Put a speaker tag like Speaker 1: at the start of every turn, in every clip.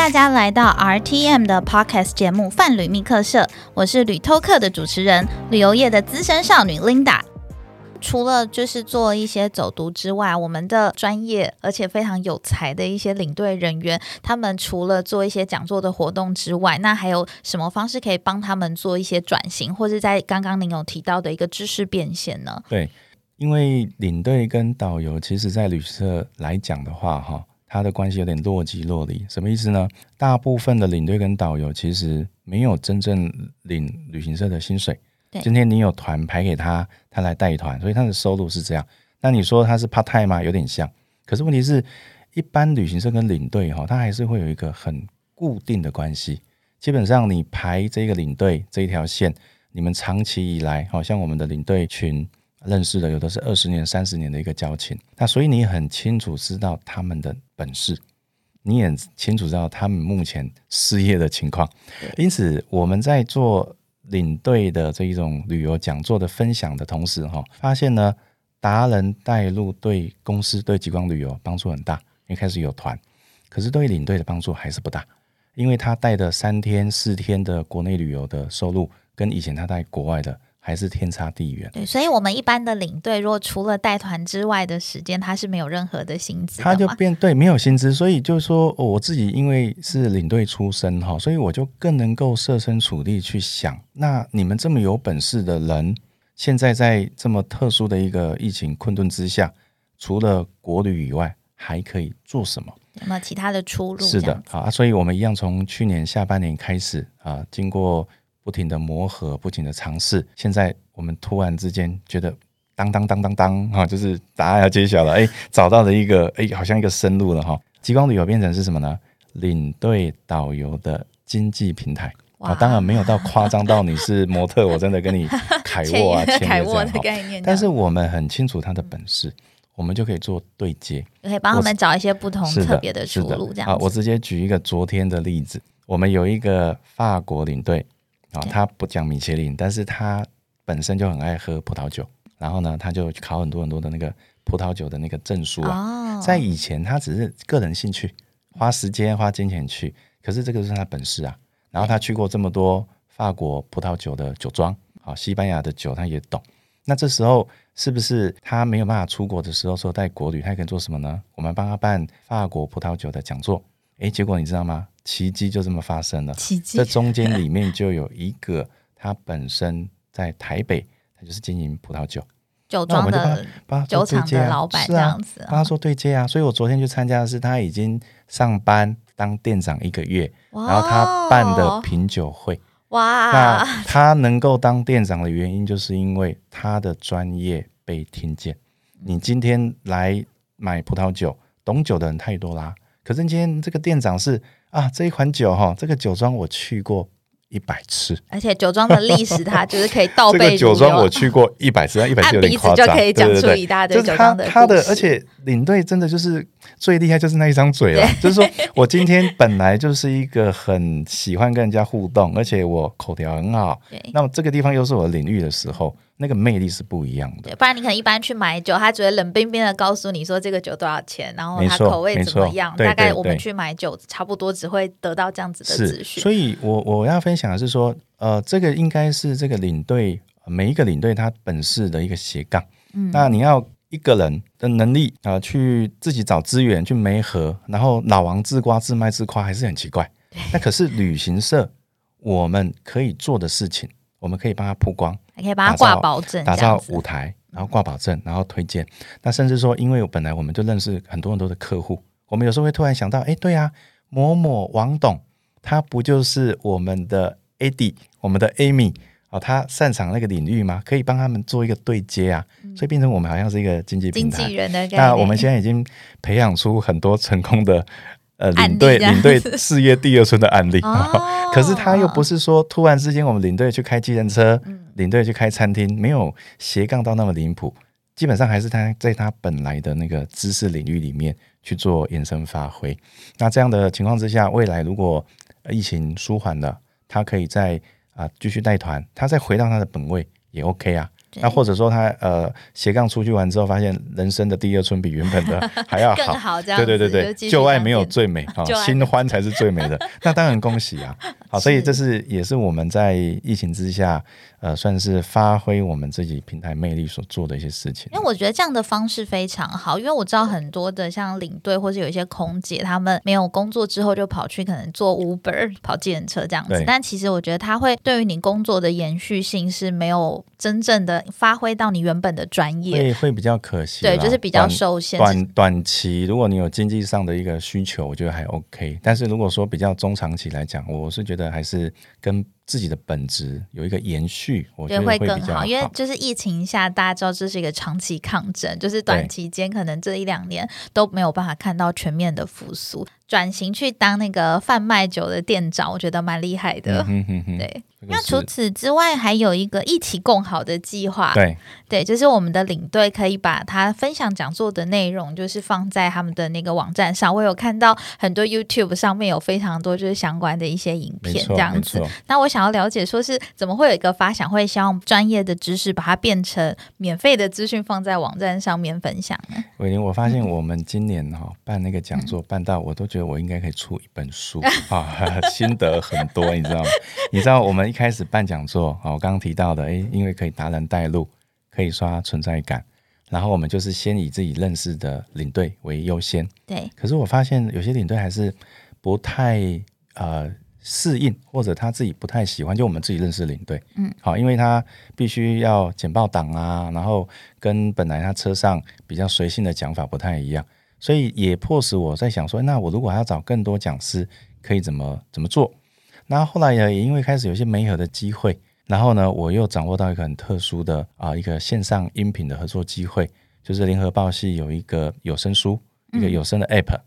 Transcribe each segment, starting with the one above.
Speaker 1: 大家来到 RTM 的 Podcast 节目《泛旅密客社》，我是旅偷客的主持人，旅游业的资深少女 Linda。除了就是做一些走读之外，我们的专业而且非常有才的一些领队人员，他们除了做一些讲座的活动之外，那还有什么方式可以帮他们做一些转型，或者在刚刚您有提到的一个知识变现呢？
Speaker 2: 对，因为领队跟导游，其实在旅社来讲的话，哈。他的关系有点若即若离，什么意思呢？大部分的领队跟导游其实没有真正领旅行社的薪水。今天你有团排给他，他来带团，所以他的收入是这样。那你说他是 part time 吗？有点像。可是问题是，一般旅行社跟领队哈，他还是会有一个很固定的关系。基本上你排这个领队这一条线，你们长期以来，好像我们的领队群。认识的有的是二十年、三十年的一个交情，那所以你很清楚知道他们的本事，你也清楚知道他们目前失业的情况。因此，我们在做领队的这一种旅游讲座的分享的同时，哈，发现呢，达人带路对公司对极光旅游帮助很大，因为开始有团，可是对领队的帮助还是不大，因为他带的三天、四天的国内旅游的收入，跟以前他带国外的。还是天差地远。
Speaker 1: 对，所以，我们一般的领队，如果除了带团之外的时间，他是没有任何的薪资。
Speaker 2: 他就变对，没有薪资。所以就是说，我自己因为是领队出身哈，所以我就更能够设身处地去想，那你们这么有本事的人，现在在这么特殊的一个疫情困顿之下，除了国旅以外，还可以做什么？
Speaker 1: 有没有其他的出路？
Speaker 2: 是的，好啊。所以我们一样从去年下半年开始啊，经过。不停的磨合，不停的尝试。现在我们突然之间觉得，当当当当当哈，就是答案要揭晓了。哎，找到了一个，哎，好像一个生路了哈。极光旅游变成是什么呢？领队导游的经济平台啊，当然没有到夸张到你是模特，我真的跟你凯沃啊，
Speaker 1: 凯沃的概念。
Speaker 2: 但是我们很清楚他的本事，我们就可以做对接，
Speaker 1: 可以帮他们找一些不同特别的出路。这样，
Speaker 2: 我直接举一个昨天的例子，我们有一个法国领队。啊，他不讲米其林，但是他本身就很爱喝葡萄酒，然后呢，他就考很多很多的那个葡萄酒的那个证书啊。在以前，他只是个人兴趣，花时间花金钱去，可是这个是他本事啊。然后他去过这么多法国葡萄酒的酒庄，好，西班牙的酒他也懂。那这时候是不是他没有办法出国的时候，说带国旅，他可以做什么呢？我们帮他办法国葡萄酒的讲座。诶，结果你知道吗？奇迹就这么发生了。
Speaker 1: 奇迹，
Speaker 2: 这中间里面就有一个，他本身在台北，他就是经营葡萄酒
Speaker 1: 酒庄的酒厂的老板这样子，
Speaker 2: 帮他说对接啊。所以我昨天去参加的是他已经上班当店长一个月，然后他办的品酒会。
Speaker 1: 哇，
Speaker 2: 那他能够当店长的原因，就是因为他的专业被听见。你今天来买葡萄酒，懂酒的人太多啦。可是今天这个店长是啊，这一款酒哈，这个酒庄我去过一百次，
Speaker 1: 而且酒庄的历史它就是可以倒背
Speaker 2: 这个酒庄我去过一百次，一百次有点夸张，
Speaker 1: 就可以讲出一大堆酒庄的
Speaker 2: 他的，而且领队真的就是最厉害，就是那一张嘴了。就是说我今天本来就是一个很喜欢跟人家互动，而且我口条很好，那么这个地方又是我的领域的时候。那个魅力是不一样的，
Speaker 1: 不然你可能一般去买酒，他只会冷冰冰的告诉你说这个酒多少钱，然后它口味怎么样。大概我们去买酒，差不多只会得到这样子的资讯。
Speaker 2: 所以，我我要分享的是说，呃，这个应该是这个领队每一个领队他本事的一个斜杠。嗯，那你要一个人的能力啊，去自己找资源去媒合，然后老王自夸自卖自夸还是很奇怪。那可是旅行社我们可以做的事情。我们可以帮他曝光，
Speaker 1: 还可以把它挂保证，
Speaker 2: 打造舞台，然后挂保证，然后推荐。那甚至说，因为本来我们就认识很多很多的客户，我们有时候会突然想到，哎，对啊，某某王董，他不就是我们的 AD，我们的 Amy 啊，他擅长那个领域吗？可以帮他们做一个对接啊，所以变成我们好像是一个经济平台。
Speaker 1: 经纪人的
Speaker 2: 那我们现在已经培养出很多成功的。呃，领队领队事业第二春的案例，可是他又不是说突然之间我们领队去开计程车，领队去开餐厅，没有斜杠到那么离谱，基本上还是他在他本来的那个知识领域里面去做延伸发挥。那这样的情况之下，未来如果疫情舒缓了，他可以再啊继续带团，他再回到他的本位也 OK 啊。
Speaker 1: 对
Speaker 2: 那或者说他呃斜杠出去玩之后，发现人生的第二春比原本的 还要好，
Speaker 1: 更好这样，
Speaker 2: 对对对对，旧爱没有最美啊新欢才是最美的。那当然恭喜啊！好，所以这是也是我们在疫情之下，呃，算是发挥我们自己平台魅力所做的一些事情
Speaker 1: 因。为我觉得这样的方式非常好，因为我知道很多的像领队或是有一些空姐，他们没有工作之后就跑去可能做 Uber、跑计程车这样子。但其实我觉得他会对于你工作的延续性是没有真正的发挥到你原本的专业，
Speaker 2: 会会比较可惜，
Speaker 1: 对，就是比较受限。
Speaker 2: 短短期，如果你有经济上的一个需求，我觉得还 OK。但是如果说比较中长期来讲，我是觉得还是跟自己的本职有一个延续，我觉，得
Speaker 1: 会更
Speaker 2: 好。
Speaker 1: 因为就是疫情下，大家知道这是一个长期抗争，就是短期间可能这一两年都没有办法看到全面的复苏。转型去当那个贩卖酒的店长，我觉得蛮厉害的。
Speaker 2: 嗯哼哼哼，
Speaker 1: 对，那除此之外，还有一个一起共好的计划。
Speaker 2: 对
Speaker 1: 对，就是我们的领队可以把他分享讲座的内容，就是放在他们的那个网站上。我有看到很多 YouTube 上面有非常多就是相关的一些影片这样子。那我想要了解，说是怎么会有一个发想会希望专业的知识把它变成免费的资讯放在网站上面分享呢？
Speaker 2: 伟林，我发现我们今年哈、办那个讲座办到，我都觉得我应该可以出一本书啊，心得很多，你知道吗？你知道我们一开始办讲座啊，我刚刚提到的，诶，因为可以达人带路，可以刷存在感，然后我们就是先以自己认识的领队为优先。
Speaker 1: 对，
Speaker 2: 可是我发现有些领队还是不太呃适应，或者他自己不太喜欢，就我们自己认识的领队，
Speaker 1: 嗯，
Speaker 2: 好，因为他必须要简报档啊，然后跟本来他车上比较随性的讲法不太一样，所以也迫使我在想说，那我如果还要找更多讲师，可以怎么怎么做？那后来呢，也因为开始有一些媒合的机会，然后呢，我又掌握到一个很特殊的啊、一个线上音频的合作机会，就是联合报系有一个有声书，一个有声的 app，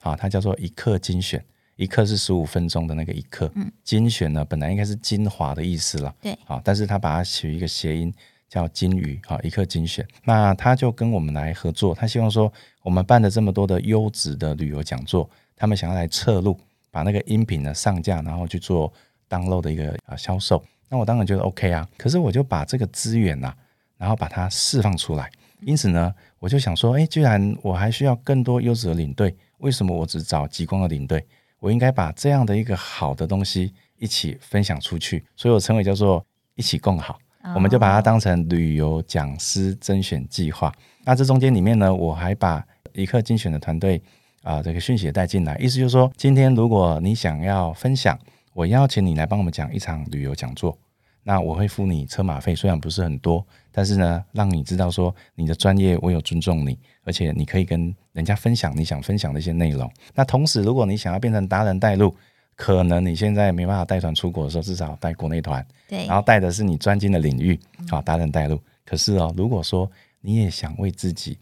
Speaker 2: 啊，它叫做一刻精选，一刻是十五分钟的那个一刻，精选呢本来应该是精华的意思了，
Speaker 1: 对。
Speaker 2: 啊，但是他把它取一个谐音叫金鱼，啊，一刻精选，那他就跟我们来合作，他希望说我们办了这么多的优质的旅游讲座，他们想要来侧录，把那个音频呢上架，然后去做 download 的一个啊销售，那我当然觉得 OK 啊，可是我就把这个资源呐、然后把它释放出来。因此呢，我就想说，哎，既然我还需要更多优质的领队，为什么我只找极光的领队？我应该把这样的一个好的东西一起分享出去，所以我称为叫做一起共好。我们就把它当成旅游讲师甄选计划。那这中间里面呢，我还把一刻精选的团队啊、这个讯息也带进来，意思就是说，今天如果你想要分享，我邀请你来帮我们讲一场旅游讲座，那我会付你车马费，虽然不是很多，但是呢，让你知道说你的专业我有尊重你，而且你可以跟人家分享你想分享的一些内容。那同时，如果你想要变成达人带路，可能你现在没办法带团出国的时候，至少带国内团，
Speaker 1: 对
Speaker 2: 然后带的是你专精的领域，好，达人带路。可是哦，如果说你也想为自己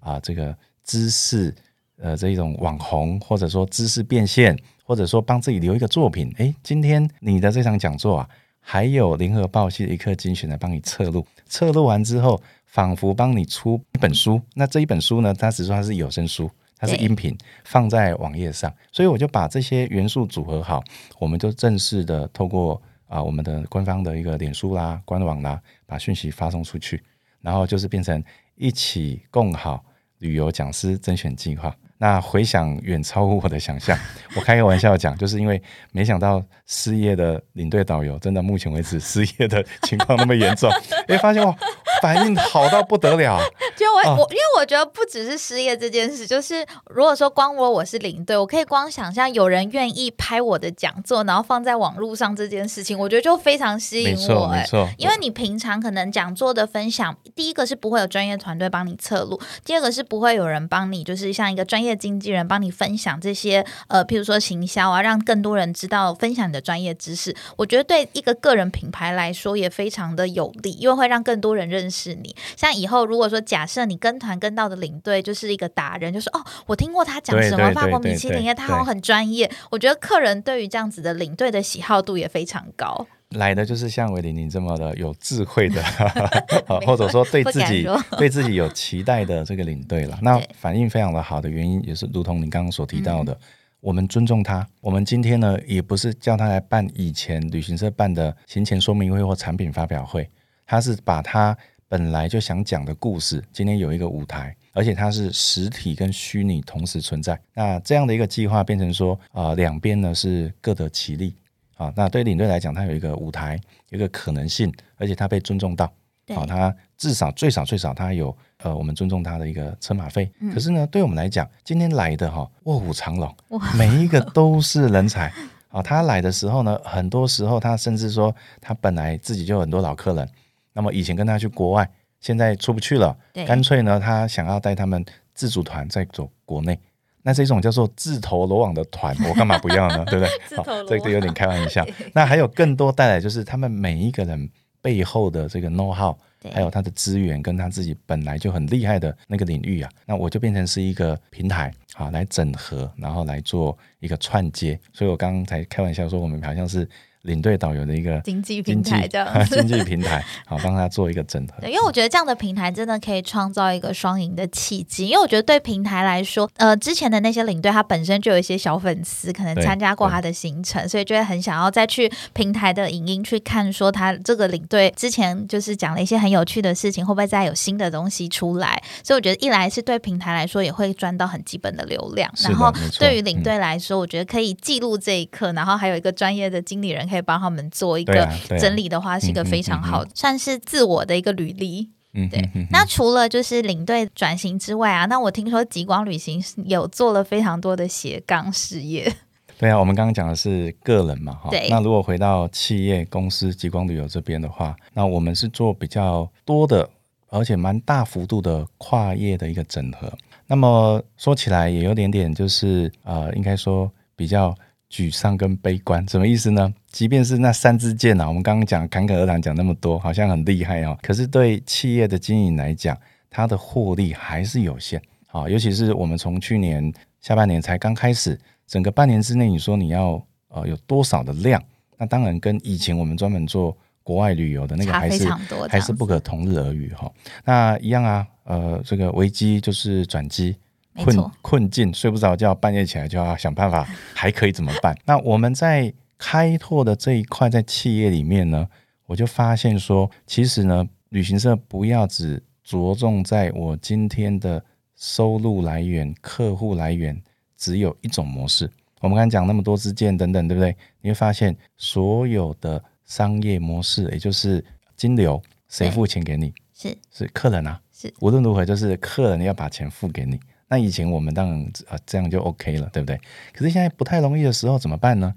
Speaker 2: 啊这个知识呃这一种网红，或者说知识变现，或者说帮自己留一个作品，诶，今天你的这场讲座啊，还有联合报系的一刻精选来帮你测录，测录完之后，仿佛帮你出一本书。那这一本书呢，它只说它是有声书。它是音频放在网页上，所以我就把这些元素组合好，我们就正式的透过啊、我们的官方的一个脸书啦、官网啦，把讯息发送出去，然后就是变成一起共好旅游讲师甄选计划。那回想远超乎我的想象，我开个玩笑讲，就是因为没想到失业的领队导游，真的目前为止失业的情况那么严重，哎，发现哇，反应好到不得了，
Speaker 1: 就我、
Speaker 2: 哦
Speaker 1: 我，因为我觉得不只是失业这件事，就是如果说光我我是领队，我可以光想象有人愿意拍我的讲座，然后放在网络上这件事情，我觉得就非常吸引我、哎，
Speaker 2: 没错，
Speaker 1: 因为你平常可能讲座的分享，第一个是不会有专业团队帮你测录，第二个是不会有人帮你，就是像一个专业经纪人帮你分享这些呃，譬如说行销啊，让更多人知道分享你的专业知识。我觉得对一个个人品牌来说也非常的有利，因为会让更多人认识你。像以后如果说假设你跟团跟到的领队就是一个达人，就是哦，我听过他讲什么法国米其林耶，他好像很专业。我觉得客人对于这样子的领队的喜好度也非常高。
Speaker 2: 来的就是像韦玲玲这么的有智慧的，或者说对自己对自己有期待的这个领队了。那反应非常的好的原因，也是如同你刚刚所提到的，我们尊重他。我们今天呢，也不是叫他来办以前旅行社办的行前说明会或产品发表会，他是把他本来就想讲的故事，今天有一个舞台，而且它是实体跟虚拟同时存在。那这样的一个计划变成说，啊，两边呢是各得其利。啊，那对领队来讲，他有一个舞台，有一个可能性，而且他被尊重到。好，他至少最少最少他有呃，我们尊重他的一个车马费。可是呢，对我们来讲，今天来的哈卧虎藏龙，每一个都是人才。啊，他来的时候呢，很多时候他甚至说他本来自己就有很多老客人，那么以前跟他去国外，现在出不去了，干脆呢，他想要带他们自主团再走国内。那是一种叫做自投罗网的团，我干嘛不要呢？对不对？
Speaker 1: 好，
Speaker 2: 这个有点开玩笑。那还有更多带来，就是他们每一个人背后的这个 know how，还有他的资源跟他自己本来就很厉害的那个领域啊。那我就变成是一个平台，啊来整合，然后来做一个串接。所以我刚才开玩笑说，我们好像是。领队导游的一个
Speaker 1: 经济平台这样，
Speaker 2: 经济平台好帮他做一个整合。
Speaker 1: 对，因为我觉得这样的平台真的可以创造一个双赢的契机。因为我觉得对平台来说，呃，之前的那些领队他本身就有一些小粉丝，可能参加过他的行程，所以就会很想要再去平台的影音去看，说他这个领队之前就是讲了一些很有趣的事情，会不会再有新的东西出来？所以我觉得一来是对平台来说也会赚到很基本的流量，然后对于领队来说，我觉得可以记录这一刻，然后还有一个专业的经理人可以帮他们做一个整理的话，是一个非常好，算是自我的一个履历。嗯，对。那除了就是领队转型之外啊，那我听说极光旅行有做了非常多的斜杠事业。
Speaker 2: 对啊，我们刚刚讲的是个人嘛，哈。
Speaker 1: 对。
Speaker 2: 那如果回到企业公司极光旅游这边的话，那我们是做比较多的，而且蛮大幅度的跨业的一个整合。那么说起来也有点点，就是呃，应该说比较。沮丧跟悲观什么意思呢？即便是那三支箭啊，我们刚刚讲侃侃而谈讲那么多，好像很厉害哦。可是对企业的经营来讲，它的获利还是有限啊。尤其是我们从去年下半年才刚开始，整个半年之内，你说你要呃有多少的量？那当然跟以前我们专门做国外旅游的那个还是还是不可同日而语哈。那一样啊，呃，这个危机就是转机。困困境，睡不着觉，半夜起来就要想办法，还可以怎么办？那我们在开拓的这一块，在企业里面呢，我就发现说，其实呢，旅行社不要只着重在我今天的收入来源、客户来源只有一种模式。我们刚才讲那么多支箭等等，对不对？你会发现所有的商业模式，也就是金流，谁付钱给你？
Speaker 1: 是
Speaker 2: 是客人啊，
Speaker 1: 是
Speaker 2: 无论如何，就是客人要把钱付给你。那以前我们当然啊这样就 OK 了，对不对？可是现在不太容易的时候怎么办呢？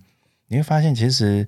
Speaker 2: 你会发现，其实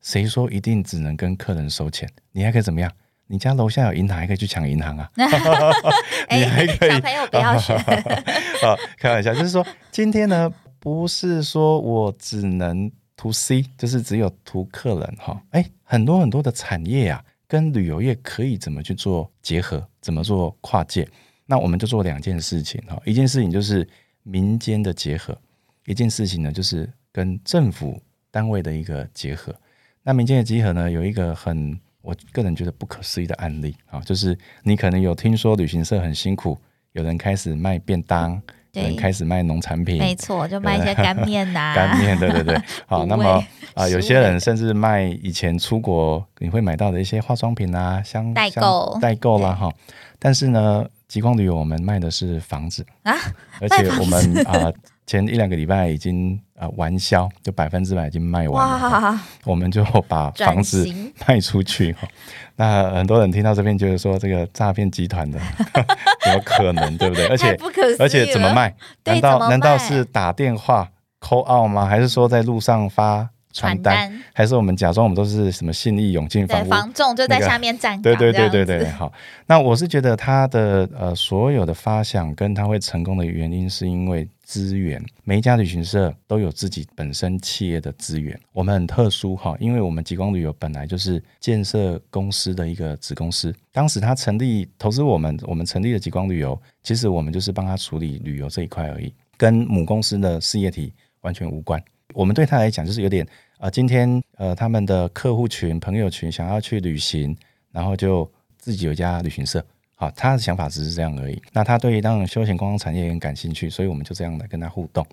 Speaker 2: 谁说一定只能跟客人收钱？你还可以怎么样？你家楼下有银行，还可以去抢银行啊！你还可以，
Speaker 1: 小朋友不要学。
Speaker 2: 好，开玩笑，就是说今天呢，不是说我只能图 C，就是只有图客人哈。哎，很多很多的产业啊，跟旅游业可以怎么去做结合？怎么做跨界？那我们就做两件事情哈，一件事情就是民间的结合，一件事情呢就是跟政府单位的一个结合。那民间的结合呢，有一个很我个人觉得不可思议的案例啊，就是你可能有听说旅行社很辛苦，有人开始卖便当，有人开始卖农产品，
Speaker 1: 没错，就卖一些干面呐，
Speaker 2: 干面，对对对。好，那么啊，有些人甚至卖以前出国你会买到的一些化妆品啊，香
Speaker 1: 代购
Speaker 2: 代购啦哈。但是呢。极光旅游，我们卖的是房子啊，而且我们啊前一两个礼拜已经啊完销，就百分之百已经卖完了。我们就把房子卖出去哈。那很多人听到这边，就是说这个诈骗集团的 有可能，对不对？而且而且怎么卖？难道难道是打电话 call out 吗？还是说在路上发？传单还是我们假装我们都是什么信义永进房
Speaker 1: 房仲就在下面站
Speaker 2: 对对对对对好，那我是觉得他的呃所有的发想跟他会成功的原因，是因为资源。每一家旅行社都有自己本身企业的资源。我们很特殊哈，因为我们极光旅游本来就是建设公司的一个子公司。当时他成立投资我们，我们成立了极光旅游，其实我们就是帮他处理旅游这一块而已，跟母公司的事业体完全无关。我们对他来讲就是有点。啊，今天呃，他们的客户群、朋友群想要去旅行，然后就自己有一家旅行社。好，他的想法只是这样而已。那他对当然休闲观光产业也很感兴趣，所以我们就这样的跟他互动。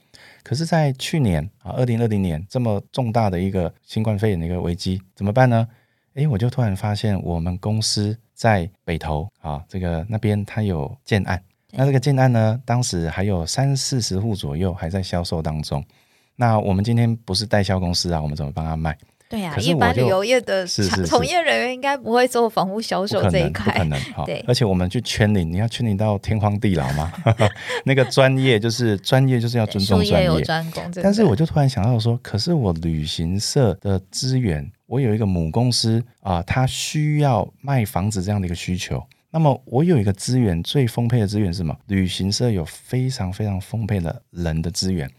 Speaker 2: 可是，在去年啊，二零二零年这么重大的一个新冠肺炎的一个危机，怎么办呢？诶，我就突然发现我们公司在北投啊，这个那边它有建案，那这个建案呢，当时还有三四十户左右还在销售当中。那我们今天不是代销公司啊，我们怎么帮他卖？
Speaker 1: 对呀、一般旅游业的从业人员应该不会做房屋销售这一块
Speaker 2: 可。能哈
Speaker 1: 对。
Speaker 2: 而且我们去圈领，你要圈领到天荒地老吗？那个专业就是专业，就是要尊重
Speaker 1: 术业有
Speaker 2: 专业。
Speaker 1: 专攻，
Speaker 2: 但是我就突然想到说，可是我旅行社的资源，我有一个母公司啊，它需要卖房子这样的一个需求。那么我有一个资源，最丰沛的资源是什么？旅行社有非常非常丰沛的人的资源，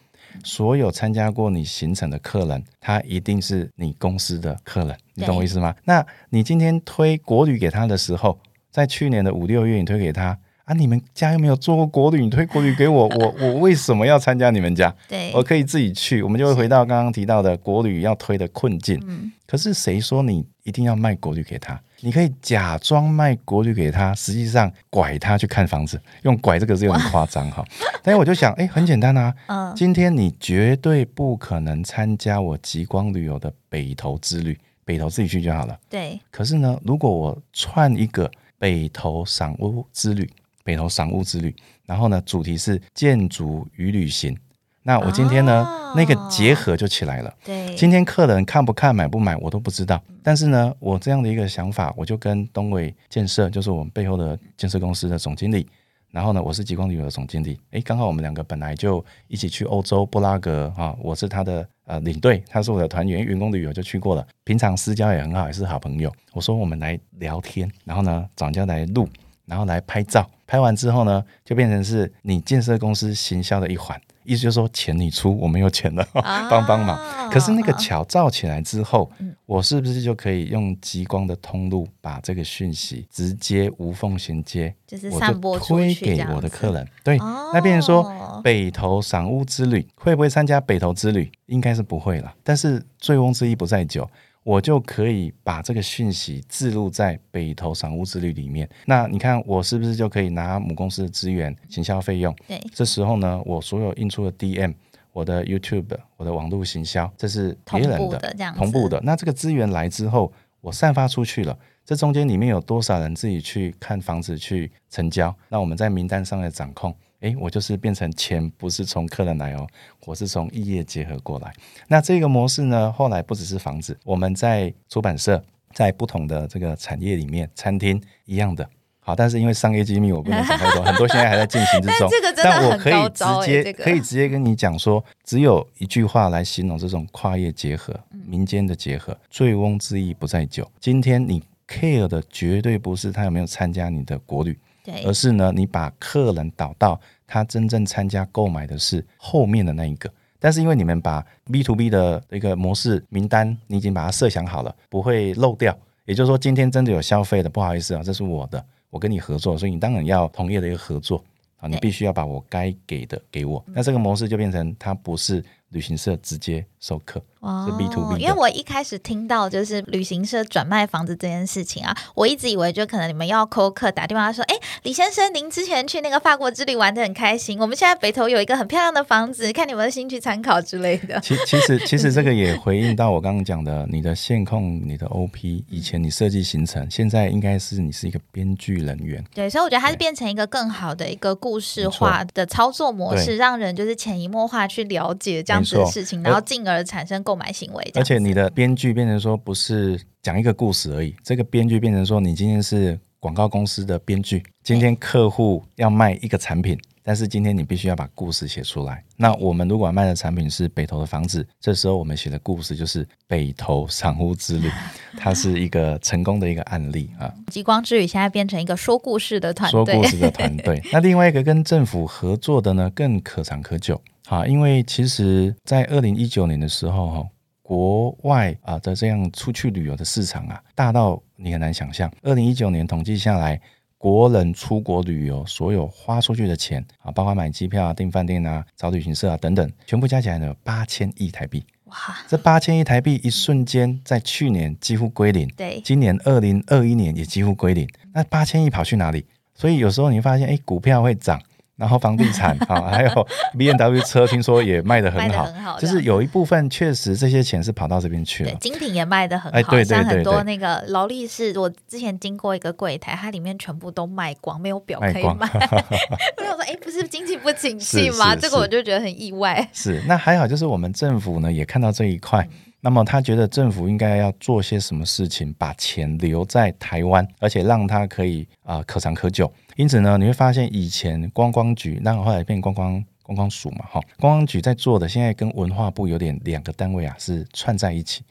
Speaker 2: 所有参加过你行程的客人，他一定是你公司的客人，你懂我意思吗？那你今天推国旅给他的时候，在去年的五六月你推给他啊，你们家又没有做过国旅，你推国旅给我，我我为什么要参加你们家？
Speaker 1: 对
Speaker 2: 我可以自己去，我们就会回到刚刚提到的国旅要推的困境。
Speaker 1: 嗯
Speaker 2: 可是谁说你一定要卖国旅给他？你可以假装卖国旅给他，实际上拐他去看房子，用“拐”这个字有点夸张哈。但是我就想，哎，很简单啊，
Speaker 1: 嗯，
Speaker 2: 今天你绝对不可能参加我极光旅游的北投之旅，北投自己去就好了。
Speaker 1: 对
Speaker 2: 可是呢，如果我串一个北投赏屋之旅，北投赏屋之旅，然后呢，主题是建筑与旅行，那我今天呢，
Speaker 1: 哦
Speaker 2: 那个结合就起来了。
Speaker 1: 对，
Speaker 2: 今天客人看不看、买不买，我都不知道。但是呢，我这样的一个想法，我就跟东伟建设，就是我们背后的建设公司的总经理，然后呢，我是极光旅游的总经理。诶，刚好我们两个本来就一起去欧洲布拉格啊，我是他的呃领队，他是我的团员，员工旅游就去过了，平常私交也很好，也是好朋友。我说我们来聊天，然后呢，找人家来录，然后来拍照，拍完之后呢，就变成是你建设公司行销的一环。意思就是说，钱你出，我没有钱了，
Speaker 1: 啊
Speaker 2: 帮帮忙。可是那个
Speaker 1: 啊
Speaker 2: 桥造起来之后，
Speaker 1: 嗯
Speaker 2: 我是不是就可以用极光的通路把这个讯息直接无缝衔接，
Speaker 1: 就是
Speaker 2: 我
Speaker 1: 散播出
Speaker 2: 就推给我的客人？对，
Speaker 1: 哦
Speaker 2: 那变成说北投赏屋之旅会不会参加北投之旅？应该是不会了。但是醉翁之意不在酒。我就可以把这个讯息置入在北投赏屋之旅里面。那你看，我是不是就可以拿母公司的资源、行销费用？
Speaker 1: 对
Speaker 2: 这时候呢，我所有印出的 DM、我的 YouTube、我的网络行销，这是别人
Speaker 1: 同步
Speaker 2: 的
Speaker 1: 的这样
Speaker 2: 同步的。那这个资源来之后，我散发出去了，这中间里面有多少人自己去看房子去成交？那我们在名单上的掌控，诶，我就是变成钱不是从客人来哦，我是从异业结合过来。那这个模式呢，后来不只是房子，我们在出版社，在不同的这个产业里面，餐厅一样的。好，但是因为商业机密，我不能讲太多，很多现在还在进行之 中。
Speaker 1: 但
Speaker 2: 我可以直接、
Speaker 1: 欸这个
Speaker 2: 可以直接跟你讲说，只有一句话来形容这种跨业结合、
Speaker 1: 嗯
Speaker 2: 民间的结合。醉翁之意不在酒。今天你 care 的绝对不是他有没有参加你的国旅，
Speaker 1: 对
Speaker 2: 而是呢，你把客人导到他真正参加购买的是后面的那一个。但是因为你们把 B to B 的一个模式名单，你已经把它设想好了，不会漏掉。也就是说，今天真的有消费的，不好意思啊，这是我的，我跟你合作，所以你当然要同业的一个合作啊，你必须要把我该给的给我。那这个模式就变成它不是旅行社直接授课，是 B to B 的
Speaker 1: 哦因为我一开始听到就是旅行社转卖房子这件事情啊，我一直以为就可能你们要扣客打电话说，哎，李先生，您之前去那个法国之旅玩的很开心，我们现在北投有一个很漂亮的房子，看你们的兴趣参考之类的。
Speaker 2: 其 其实其实这个也回应到我刚刚讲的，你的线控、你的 OP，以前你设计行程，现在应该是你是一个编剧人员。
Speaker 1: 对，所以我觉得它是变成一个更好的一个故事化的操作模式，让人就是潜移默化去了解这样子的事情，然后进而产生购买行为。
Speaker 2: 而且你的编剧变成说不是讲一个故事而已，这个编剧变成说你今天是广告公司的编剧，今天客户要卖一个产品，但是今天你必须要把故事写出来。那我们如果卖的产品是北投的房子，这时候我们写的故事就是北投赏屋之旅，它是一个成功的一个案例啊。
Speaker 1: 极光之旅现在变成一个说故事的团队，
Speaker 2: 说故事的团队。那另外一个跟政府合作的呢，更可长可久啊，因为其实，在二零一九年的时候，哈，国外啊的这样出去旅游的市场啊，大到你很难想象。二零一九年统计下来。国人出国旅游所有花出去的钱啊，包括买机票啊、订饭店啊、找旅行社啊等等，全部加起来呢有八千亿台币。
Speaker 1: 哇，
Speaker 2: 这八千亿台币一瞬间在去年几乎归零，
Speaker 1: 对，
Speaker 2: 今年二零二一年也几乎归零。那八千亿跑去哪里？所以有时候你发现，哎，股票会涨，然后房地产 啊，还有 B N W 车，听说也卖的很好，
Speaker 1: 很好
Speaker 2: 就是有一部分确实这些钱是跑到这边去了，。
Speaker 1: 精品也卖的很好，
Speaker 2: 哎对对
Speaker 1: 像很多那个劳力士，我之前经过一个柜台，它里面全部都卖光，没有表可以卖。我想说，哎，不是经济不景气吗？这个我就觉得很意外。
Speaker 2: 是，那还好，就是我们政府呢也看到这一块，那么他觉得政府应该要做些什么事情，把钱留在台湾，而且让它可以啊、可长可久。因此呢，你会发现以前观光局，那后来变观光观光署嘛，哈，观光局在做的，现在跟文化部有点两个单位啊是串在一起。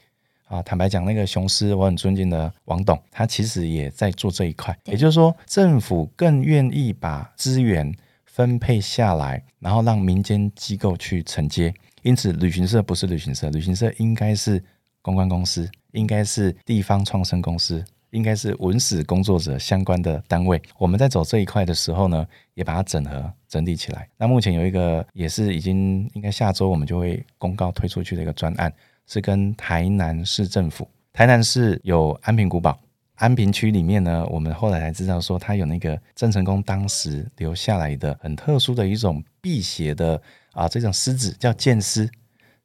Speaker 2: 啊，坦白讲，那个雄狮，我很尊敬的王董，他其实也在做这一块，也就是说，政府更愿意把资源分配下来，然后让民间机构去承接。因此，旅行社不是旅行社，旅行社应该是公关公司，应该是地方创生公司，应该是文史工作者相关的单位。我们在走这一块的时候呢，也把它整合整理起来。那目前有一个也是已经应该下周我们就会公告推出去的一个专案，是跟台南市政府，台南市有安平古堡。安平区里面呢，我们后来才知道说，它有那个郑成功当时留下来的很特殊的一种辟邪的啊，这种狮子叫剑狮，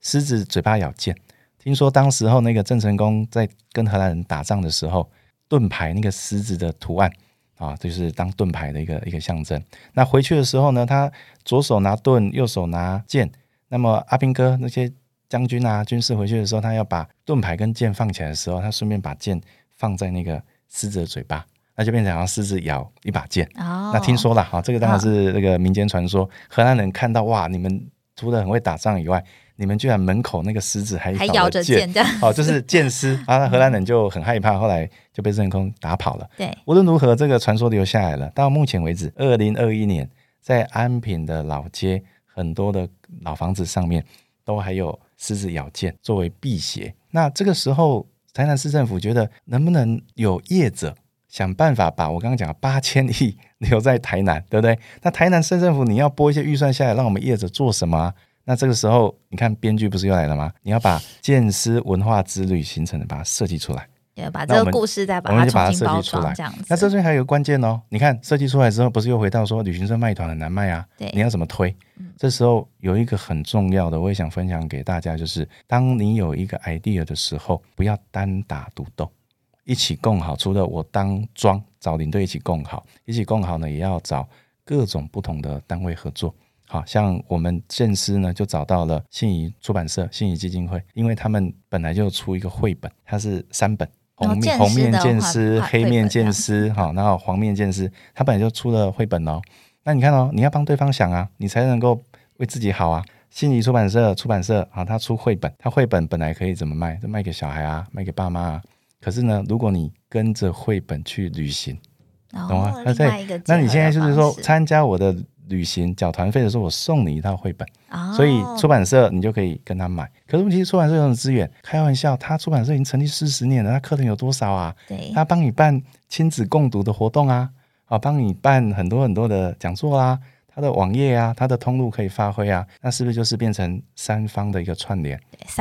Speaker 2: 狮子嘴巴咬剑。听说当时候那个郑成功在跟荷兰人打仗的时候，盾牌那个狮子的图案啊，就是当盾牌的一个一个象征。那回去的时候呢，他左手拿盾，右手拿剑。那么阿兵哥那些将军啊、军士回去的时候，他要把盾牌跟剑放起来的时候，他顺便把剑放在那个狮子的嘴巴，那就变成好像狮子咬一把剑。
Speaker 1: 哦，
Speaker 2: 那听说了，哈，这个当然是那个民间传说。荷兰人看到哇，你们除了很会打仗以外，你们居然门口那个狮子还
Speaker 1: 还咬着
Speaker 2: 剑，哦，就是剑狮 啊。那荷兰人就很害怕，后来就被孙悟空打跑了。
Speaker 1: 对，
Speaker 2: 无论如何，这个传说留下来了。到目前为止，二零二一年，在安平的老街很多的老房子上面，都还有狮子咬剑作为辟邪。那这个时候，台南市政府觉得能不能有业者想办法把我刚刚讲的八千亿 留在台南，对不对？那台南市政府你要拨一些预算下来，让我们业者做什么啊、那这个时候，你看编剧不是又来了吗？你要把建思文化之旅行程的把它设计出来。
Speaker 1: 对，把这个故事再把它重新包
Speaker 2: 设计出
Speaker 1: 这样子。
Speaker 2: 那这边还有一个关键哦，你看设计出来之后，不是又回到说旅行社卖团很难卖啊？
Speaker 1: 对
Speaker 2: 你要怎么推？这时候有一个很重要的，我也想分享给大家，就是当你有一个 idea 的时候，不要单打独斗，一起共好。除了我当庄找领队一起共好，一起共好呢，也要找各种不同的单位合作。好像我们建师呢，就找到了信宜出版社、信宜基金会，因为他们本来就出一个绘本，它是三本。红面、红面剑师、黑面剑师，好，然后黄面剑师，他本来就出了绘本哦。那你看哦，你要帮对方想啊，你才能够为自己好啊。信宜出版社出版社啊，他出绘本，他绘本本来可以怎么卖？就卖给小孩啊，卖给爸妈啊。可是呢，如果你跟着绘本去旅行，懂吗
Speaker 1: 哦，
Speaker 2: 那
Speaker 1: 另外一个
Speaker 2: 那你现在就是说参加我的旅行缴团费的时候，我送你一套绘本，
Speaker 1: 哦
Speaker 2: 所以出版社你就可以跟他买。可是问题是出版社有什么资源？开玩笑，他出版社已经成立四十年了，他课程有多少啊？
Speaker 1: 对
Speaker 2: 他帮你办亲子共读的活动啊，啊，帮你办很多很多的讲座啊，他的网页啊，他的通路可以发挥啊，那是不是就是变成三方的一个串联？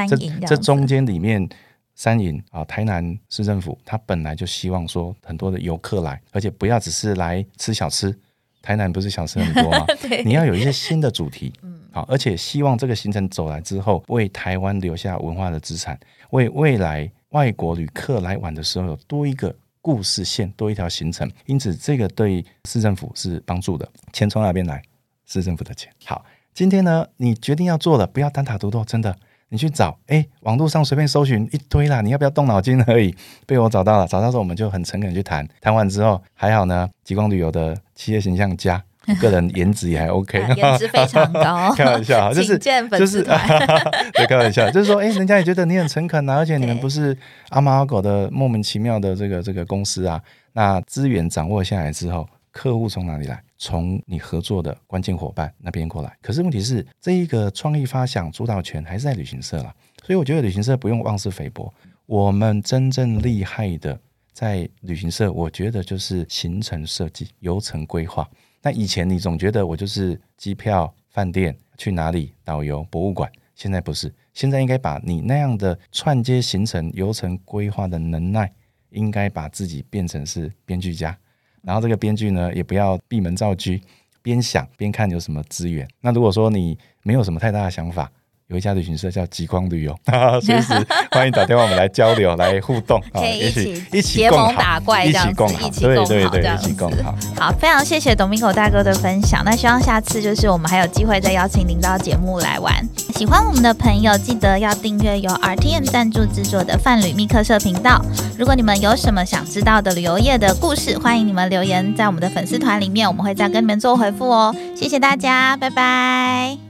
Speaker 2: 这这中间里面，三营啊，台南市政府他本来就希望说很多的游客来，而且不要只是来吃小吃，台南不是小吃很多吗？你要有一些新的主题，嗯，好，而且希望这个行程走来之后，为台湾留下文化的资产，为未来外国旅客来玩的时候有多一个故事线，多一条行程，因此这个对市政府是帮助的。钱从哪边来？市政府的钱。好，今天呢，你决定要做了，不要单打独斗，真的。你去找，哎，网络上随便搜寻一堆啦，你要不要动脑筋而已？被我找到了，找到之后我们就很诚恳去谈，谈完之后还好呢，极光旅游的企业形象佳，个人颜值也还 OK，
Speaker 1: 啊颜值非常高，
Speaker 2: 开玩笑，就是就是
Speaker 1: 丝团。
Speaker 2: 对，开玩笑，就是说，哎、人家也觉得你很诚恳啊，而且你们不是阿猫阿狗的莫名其妙的这个这个公司啊。那资源掌握下来之后，客户从哪里来？从你合作的关键伙伴那边过来。可是问题是，这一个创意发想主导权还是在旅行社啦，所以我觉得旅行社不用妄自菲薄。我们真正厉害的在旅行社，我觉得就是行程设计、游程规划。那以前你总觉得我就是机票、饭店去哪里、导游、博物馆，现在不是，现在应该把你那样的串接行程、游程规划的能耐，应该把自己变成是编剧家。然后这个编剧呢，也不要闭门造车，边想边看有什么资源。那如果说你没有什么太大的想法，有一家旅行社叫极光旅游，随时欢迎打电话我们来交流、来互动
Speaker 1: 可以一起
Speaker 2: 一起
Speaker 1: 结盟
Speaker 2: 共
Speaker 1: 打怪
Speaker 2: 一，起共好，对对对，一起共
Speaker 1: 子。
Speaker 2: 好。
Speaker 1: 好，非常谢谢 Domingo 大哥的分享。那希望下次就是我们还有机会再邀请您到节目来玩。喜欢我们的朋友，记得要订阅由 RTM 赞助制作的泛旅密客社频道。如果你们有什么想知道的旅游业的故事，欢迎你们留言在我们的粉丝团里面，我们会再跟你们做回复哦。谢谢大家，拜拜。